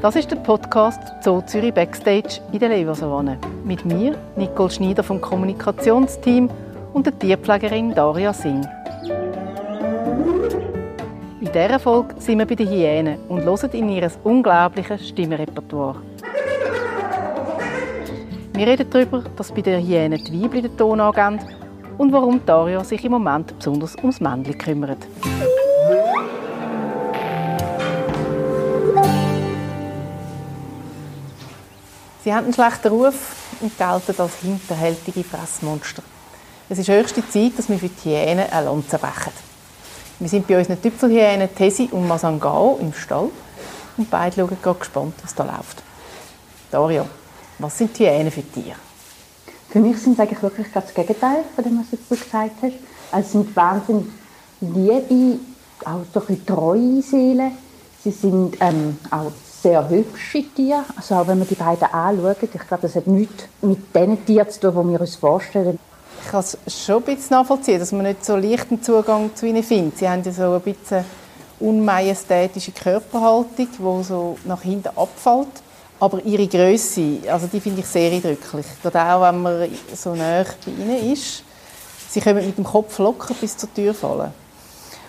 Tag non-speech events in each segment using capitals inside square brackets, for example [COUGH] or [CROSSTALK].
Das ist der Podcast Zoo Zürich Backstage in der Leversavanne. Mit mir, Nicole Schneider vom Kommunikationsteam und der Tierpflegerin Daria Singh. In dieser Folge sind wir bei den Hyänen und hören in ihr unglaubliches Stimmenrepertoire. Wir reden darüber, dass bei den Hyänen die Weibchen den Ton angeben und warum Daria sich im Moment besonders ums Männchen kümmert. Sie haben einen schlechten Ruf und gelten als hinterhältige Fressmonster. Es ist höchste Zeit, dass wir für die Hyänen eine Lanze brechen. Wir sind bei unseren Tüpfelhyänen Tesi und Masangao im Stall und beide schauen gerade gespannt, was da läuft. Dario, was sind die Hyänen für Tiere? Für mich sind es eigentlich wirklich das Gegenteil von dem, was du jetzt gesagt hast. Also es sind wahnsinnig liebe, auch so ein treue Seelen. Sie sind ähm, auch sehr hübsche Tiere. Also auch wenn man die beiden anschaut, ich glaube, das hat nichts mit den Tieren zu tun, die wir uns vorstellen. Ich kann es schon ein bisschen nachvollziehen, dass man nicht so leichten Zugang zu ihnen findet. Sie haben ja so ein bisschen unmajestätische Körperhaltung, die so nach hinten abfällt. Aber ihre Größe, also die finde ich sehr eindrücklich. Gerade auch, wenn man so nah bei ihnen ist. Sie können mit dem Kopf locker bis zur Tür fallen.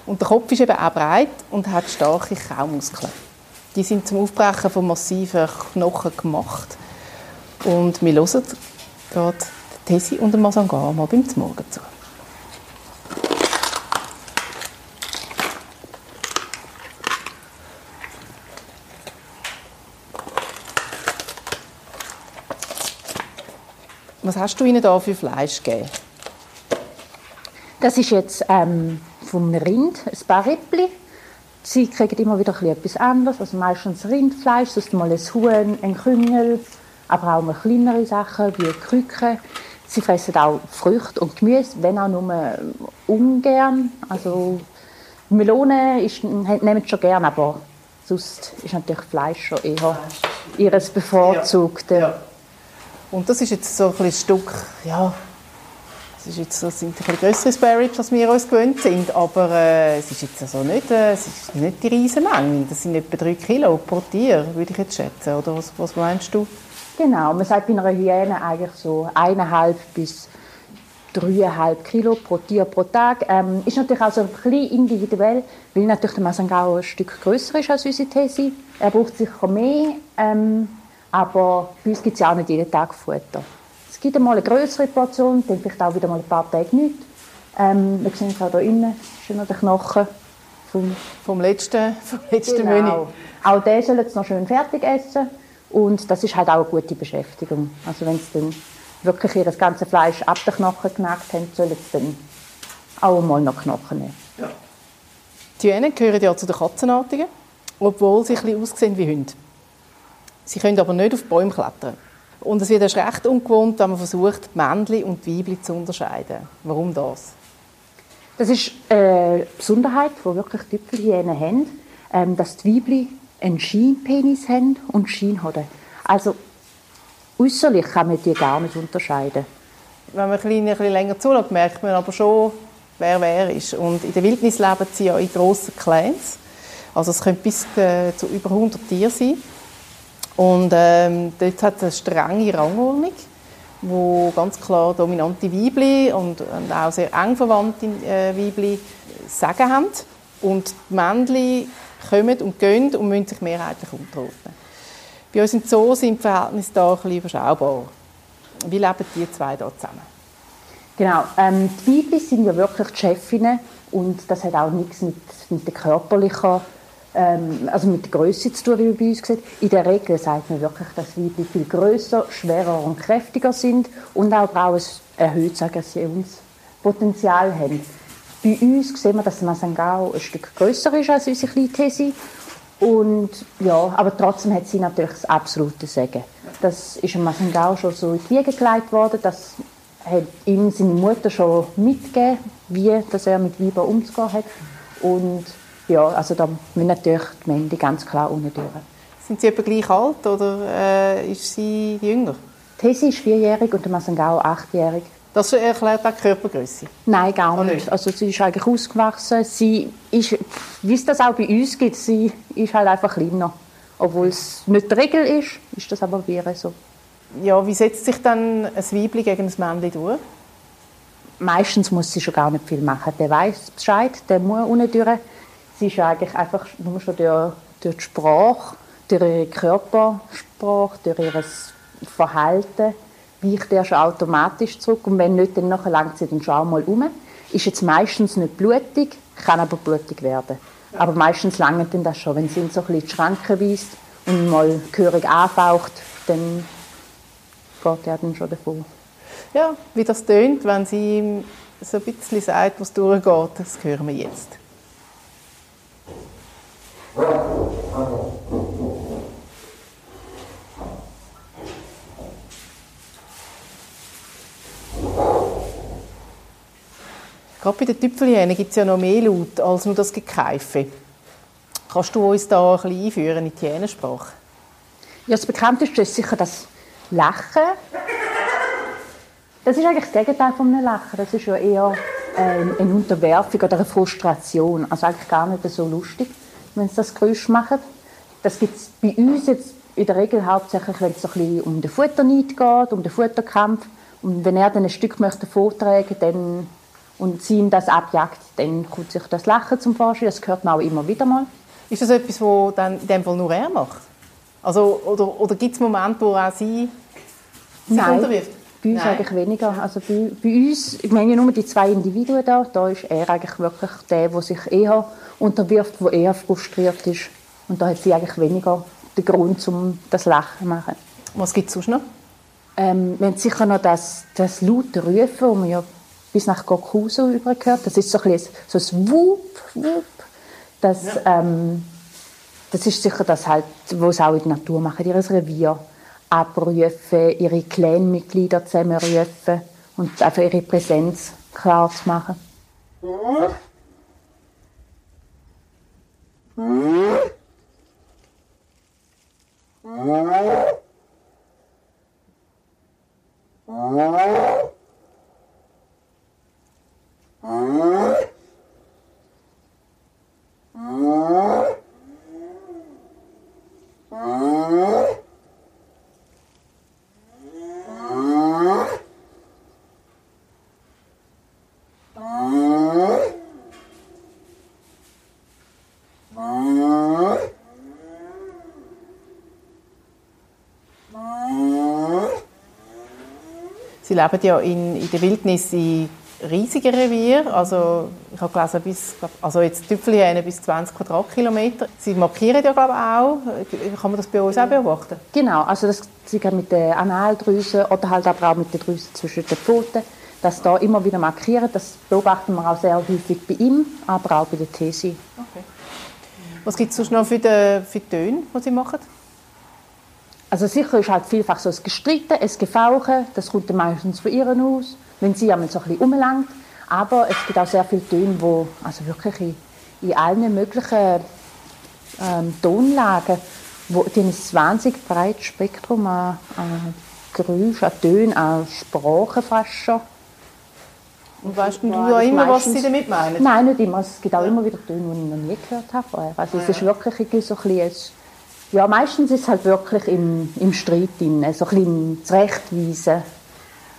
Und der Kopf ist eben auch breit und hat starke Kaumuskeln. Die sind zum Aufbrechen von massiven Knochen gemacht. Und wir hören gerade Tessi und Masangama beim Morgen zu. Was hast du ihnen da für Fleisch gegeben? Das ist jetzt ähm, vom Rind, ein paar Rippli. Sie kriegen immer wieder etwas anderes, also meistens Rindfleisch, sonst mal ein Huhn, ein Küngel, aber auch mal kleinere Sachen wie Krücken. Sie fressen auch Früchte und Gemüse, wenn auch nur ungern. Also Melone ist, nehmen sie schon gern, aber sonst ist natürlich Fleisch schon eher ihres bevorzugte. Ja. Ja. Und das ist jetzt so ein Stück, ja, das, ist jetzt, das sind ein größere Sparrows, als wir uns gewöhnt sind, aber äh, es ist jetzt also nicht, äh, es ist nicht die Riesenmenge. Das sind etwa drei Kilo pro Tier, würde ich jetzt schätzen. Oder was, was meinst du? Genau, man sagt bei einer Hyäne eigentlich so eineinhalb bis dreieinhalb Kilo pro Tier pro Tag. Ähm, ist natürlich auch so ein bisschen individuell, weil natürlich der Masangao ein Stück größer ist als unsere Tesi. Er braucht sicher mehr. Ähm, aber bei uns gibt es ja auch nicht jeden Tag Futter. Es gibt einmal eine größere Portion, dann vielleicht auch wieder mal ein paar Tage nichts. Ähm, wir sehen es auch hier innen, ist noch der Knochen vom, vom letzten, [LAUGHS] vom letzten genau. Menü. Auch den sollen sie noch schön fertig essen. Und das ist halt auch eine gute Beschäftigung. Also wenn sie dann wirklich ihr ganzes Fleisch ab den Knochen genagt haben, sollen sie dann auch mal noch Knochen nehmen. Ja. Die Hyänen gehören ja zu den Katzenartigen, obwohl sie ein bisschen aussehen wie Hunde. Sie können aber nicht auf Bäume klettern. Und es wird erst recht ungewohnt, wenn man versucht, Männchen und Weibchen zu unterscheiden. Warum das? Das ist eine Besonderheit, die wirklich Tüpfelhyänen haben, ähm, dass die Weibchen einen Scheinpenis haben und Scheinhoden. Also äußerlich kann man die gar nicht unterscheiden. Wenn man ein bisschen länger zuschaut, merkt man aber schon, wer wer ist. Und in der Wildnis leben sie ja in grossen Clans. Also es können bis äh, zu über 100 Tiere sein. Und ähm, dort hat es eine strenge Rangordnung, wo ganz klar dominante Weibli und, und auch sehr eng verwandte äh, Weibli Sagen haben. Und die Männchen kommen und gehen und müssen sich mehrheitlich unterordnen. Bei uns im Zoo sind die Verhältnisse da ein bisschen überschaubar. Wie leben die zwei hier zusammen? Genau, ähm, die Weibli sind ja wirklich die Chefinnen und das hat auch nichts mit, mit der körperlichen ähm, also mit der Größe zu tun, wie man bei uns sieht. In der Regel sagt man wirklich, dass Weibchen viel größer, schwerer und kräftiger sind und auch ein erhöhtes Aggressionspotenzial haben. Bei uns sehen wir, dass Masangao ein Stück größer ist als unsere kleine Tesi. Und ja, aber trotzdem hat sie natürlich das absolute Sagen. Das ist dem Masangao schon so in die Wiege gelegt worden. Das hat ihm seine Mutter schon mitgegeben, wie dass er mit Weibern umzugehen hat. Und ja, also da müssen natürlich die Männer ganz klar unten durch. Sind sie etwa gleich alt oder äh, ist sie jünger? Tessi ist vierjährig und der Masangao achtjährig. Das erklärt auch die Körpergröße? Nein, gar nicht. nicht. Also sie ist eigentlich ausgewachsen. Sie ist, wie es das auch bei uns gibt, sie ist halt einfach kleiner. Obwohl es nicht die Regel ist, ist das aber bei so. Ja, wie setzt sich dann ein Weibchen gegen ein Männchen durch? Meistens muss sie schon gar nicht viel machen. Der weiß Bescheid, der muss unten durch. Sie ist eigentlich einfach nur schon durch, durch die Sprache, durch ihre Körpersprache, durch ihr Verhalten weicht er schon automatisch zurück und wenn nicht, dann langt sie dann schon mal um. Ist jetzt meistens nicht blutig, kann aber blutig werden. Aber meistens langt dann das schon. Wenn sie ihn so ein bisschen die Schranken weist und mal gehörig anfaucht, dann geht er dann schon davon. Ja, wie das tönt, wenn sie ihm so ein bisschen sagt, was durchgeht, das hören wir jetzt. Gerade bei den Tüpfelhyänen gibt es ja noch mehr Laut als nur das Gekeife. Kannst du uns da ein bisschen einführen in die Hyänensprache? Ja, das bekannteste ist sicher das Lachen. Das ist eigentlich das Gegenteil von einem Lachen. Das ist ja eher eine Unterwerfung oder eine Frustration. Also eigentlich gar nicht so lustig, wenn sie das Geräusch machen. Das gibt es bei uns jetzt in der Regel hauptsächlich, wenn es so ein bisschen um den Futterneid geht, um den Futterkampf. Und wenn er dann ein Stück möchte vortragen dann und sie ihm das abjagt, dann kommt sich das Lachen zum Vorschein. Das hört man auch immer wieder mal. Ist das etwas, was dann in dem Fall nur er macht? Also, oder oder gibt es Momente, wo auch sie sich Nein, unterwirft? Bei uns Nein. eigentlich weniger. Also bei, bei uns, ich meine ja nur die zwei Individuen da, da ist er eigentlich wirklich der, der sich eher unterwirft, der eher frustriert ist. Und da hat sie eigentlich weniger den Grund, um das Lachen zu machen. Was gibt es sonst noch? Ähm, wir haben sicher noch das, das laute Rufen, das man ja bis nach Gokuso übergehört. Das ist so ein, bisschen so ein Wup, Wup. Das, ja. ähm, das ist sicher das, halt, was sie auch in der Natur machen, ihr Revier abrufen, ihre Clanmitglieder zusammenrufen und einfach ihre Präsenz klar zu machen. Sie leben ja in, in der Wildnis in riesigen Revier, also ich habe gelesen, bis, also jetzt Tüpfelhyänen bis 20 Quadratkilometer. Sie markieren ja glaube auch, kann man das bei uns auch beobachten? Genau, also das sie mit den Analdrüsen oder halt aber auch mit den Drüsen zwischen den Pfoten, dass da immer wieder markieren, das beobachten wir auch sehr häufig bei ihm, aber auch bei der Tesi. Okay. Was gibt es sonst noch für die, für die Töne, die Sie machen? Also sicher ist halt vielfach so ein Gestreiten, ein Gefauchen, das kommt dann meistens von ihr aus, wenn sie einmal so ein bisschen umlangt. Aber es gibt auch sehr viele Töne, die also wirklich in, in allen möglichen ähm, Tonlagen, wo, die ein wahnsinnig breites Spektrum an, an Geräuschen, an Tönen, an Sprachen fast schon. Und weißt du ja immer, was sie damit meinen? Nein, nicht immer. Es gibt auch immer wieder Töne, die ich noch nie gehört habe. Also es ist wirklich so ein bisschen ja, meistens ist es halt wirklich im, im Streit drin, so ein bisschen Zurechtweisen.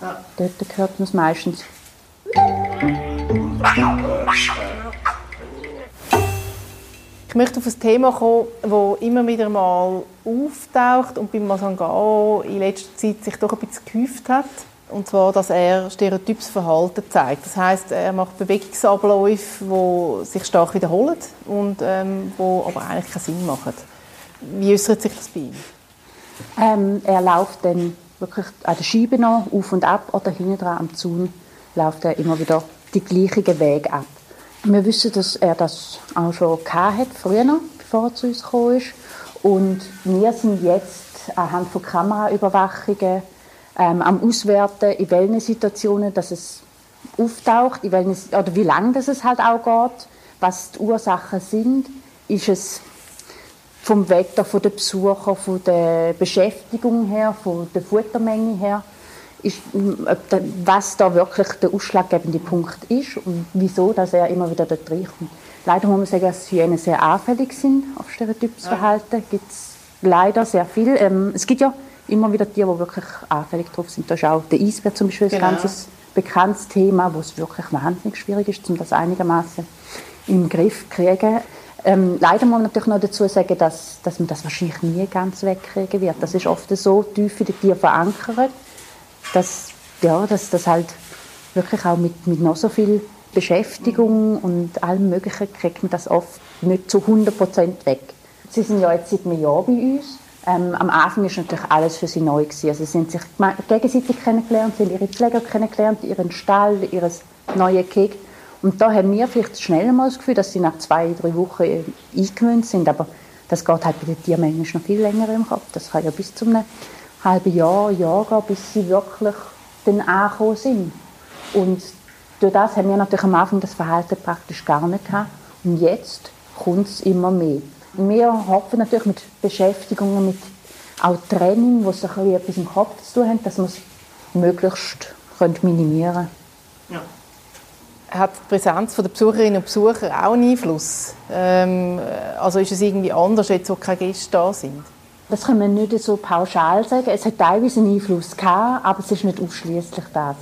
Ja. Dort hört man es meistens. Ich möchte auf ein Thema kommen, das immer wieder mal auftaucht und beim Masangao in letzter Zeit sich doch ein bisschen gehäuft hat. Und zwar, dass er stereotypes Verhalten zeigt. Das heißt, er macht Bewegungsabläufe, die sich stark wiederholen und ähm, die aber eigentlich keinen Sinn machen. Wie äußert sich das bei ihm? Ähm, er läuft dann wirklich an der Scheibe noch auf und ab oder hinten dran am Zaun läuft er immer wieder die gleichen Wege ab. Wir wissen, dass er das auch schon hat, früher noch, bevor er zu uns gekommen ist. Und wir sind jetzt anhand von Kameraüberwachungen ähm, am Auswerten, in welchen Situationen dass es auftaucht, in welchen, oder wie lange das es halt auch geht, was die Ursachen sind. Ist es vom Wetter, von den Besuchern, von der Beschäftigung her, von der Futtermenge her, ist, was da wirklich der ausschlaggebende Punkt ist und wieso dass er immer wieder dort reinkommt. Leider muss man sagen, dass Hyänen sehr anfällig sind auf Stereotypsverhalten. Ja. Gibt es leider sehr viel. Ähm, es gibt ja immer wieder Tiere, die wirklich anfällig drauf sind. Da ist auch der Eisbär zum Beispiel genau. ein ganz bekanntes Thema, wo es wirklich wahnsinnig schwierig ist, um das einigermaßen im Griff zu kriegen. Ähm, leider muss man natürlich noch dazu sagen, dass, dass man das wahrscheinlich nie ganz wegkriegen wird. Das ist oft so tief in den Tieren verankert, dass, ja, dass das halt wirklich auch mit, mit noch so viel Beschäftigung und allem Möglichen kriegt man das oft nicht zu 100% weg. Sie sind ja jetzt seit einem Jahr bei uns. Ähm, am Anfang war natürlich alles für sie neu. Gewesen. Also sie haben sich gegenseitig kennengelernt, sie haben ihre Pfleger kennengelernt, ihren Stall, ihr neues Keg. Und da haben wir vielleicht schnell mal das Gefühl, dass sie nach zwei, drei Wochen äh, eingewöhnt sind. Aber das geht halt bei den Tieren manchmal noch viel länger im Kopf. Das kann ja bis zu einem halben Jahr, Jahr gehen, bis sie wirklich dann angekommen sind. Und durch das haben wir natürlich am Anfang das Verhalten praktisch gar nicht gehabt. Und jetzt kommt es immer mehr. Wir hoffen natürlich mit Beschäftigungen, mit auch Training, wo sie etwas im Kopf zu tun haben, dass wir es möglichst minimieren können. Ja. Hat die Präsenz der Besucherinnen und Besucher auch einen Einfluss? Ähm, also ist es irgendwie anders, jetzt, wo keine Gäste da sind? Das kann man nicht so pauschal sagen. Es hat teilweise einen Einfluss gehabt, aber es ist nicht ausschließlich das.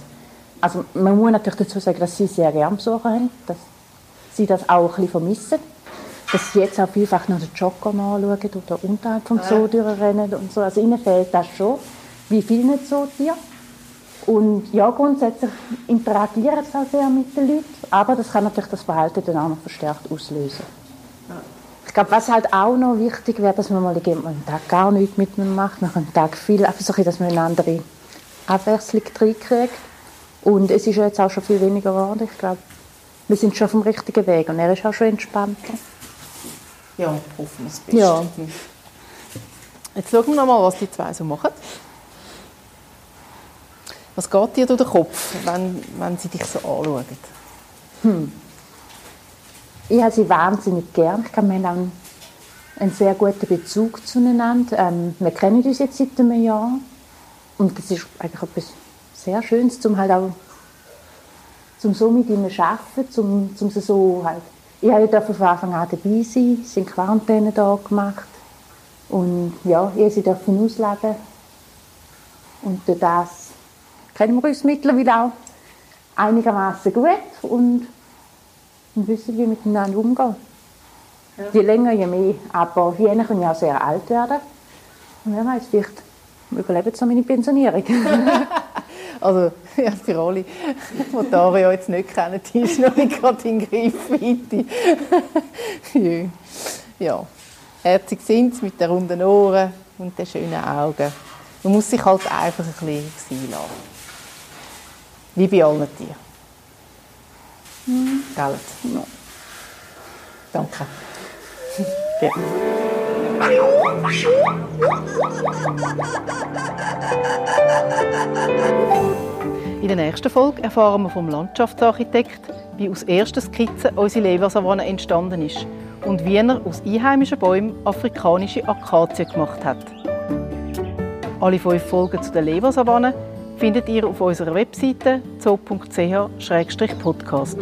Also man muss natürlich dazu sagen, dass sie sehr gerne Besucher haben, dass sie das auch ein bisschen vermissen. Dass sie jetzt auch vielfach noch den Jogger anschauen oder unterhalb vom Zoo durchrennen und so. Also ihnen fehlt das schon. Wie viel nicht so dir? Und ja, grundsätzlich interagieren sie auch sehr mit den Leuten, aber das kann natürlich das Verhalten dann auch noch verstärkt auslösen. Ich glaube, was halt auch noch wichtig wäre, dass man mal einen Tag gar nichts miteinander macht, nach einem Tag viel, einfach so, dass man eine andere Abwechslung reinkriegt. Und es ist ja jetzt auch schon viel weniger geworden. Ich glaube, wir sind schon auf dem richtigen Weg und er ist auch schon entspannter. Ja, hoffen wir es Beste. Ja. Jetzt schauen wir noch mal, was die zwei so machen. Was geht dir durch den Kopf, wenn, wenn sie dich so anschauen? Hm. Ich habe sie wahnsinnig gern. Ich wir haben auch einen, sehr guten Bezug zueinander. Ähm, wir kennen uns jetzt seit einem Jahr. Und das ist eigentlich etwas sehr Schönes, um halt auch zum so mit ihnen arbeiten, zum, zum sie so halt ich durfte von Anfang an dabei sein, sind Quarantäne da gemacht und ja, ich sie dürfen ausleben und durch das kennen wir uns mittlerweile auch einigermaßen gut und, wissen, wie wir miteinander umgehen. Ja. Je länger, je mehr. Aber Hyänen können ja auch sehr alt werden. Und wer weiß, vielleicht überleben sie noch meine Pensionierung. [LAUGHS] Also, ja, die Rolle, die Dario jetzt nicht kennt, die ist noch nicht gerade in Griffweite. [LAUGHS] ja, herzig sind sie mit den runden Ohren und den schönen Augen. Man muss sich halt einfach ein bisschen sein lassen. Wie bei allen Tieren. Mhm. Gell? Ja. Danke. ja. In der nächsten Folge erfahren wir vom Landschaftsarchitekt, wie aus ersten Skizzen unsere Lebersavanne entstanden ist und wie er aus einheimischen Bäumen afrikanische Akazien gemacht hat. Alle fünf Folgen zu der Lebersavanne findet ihr auf unserer Webseite zoo.ch-podcast.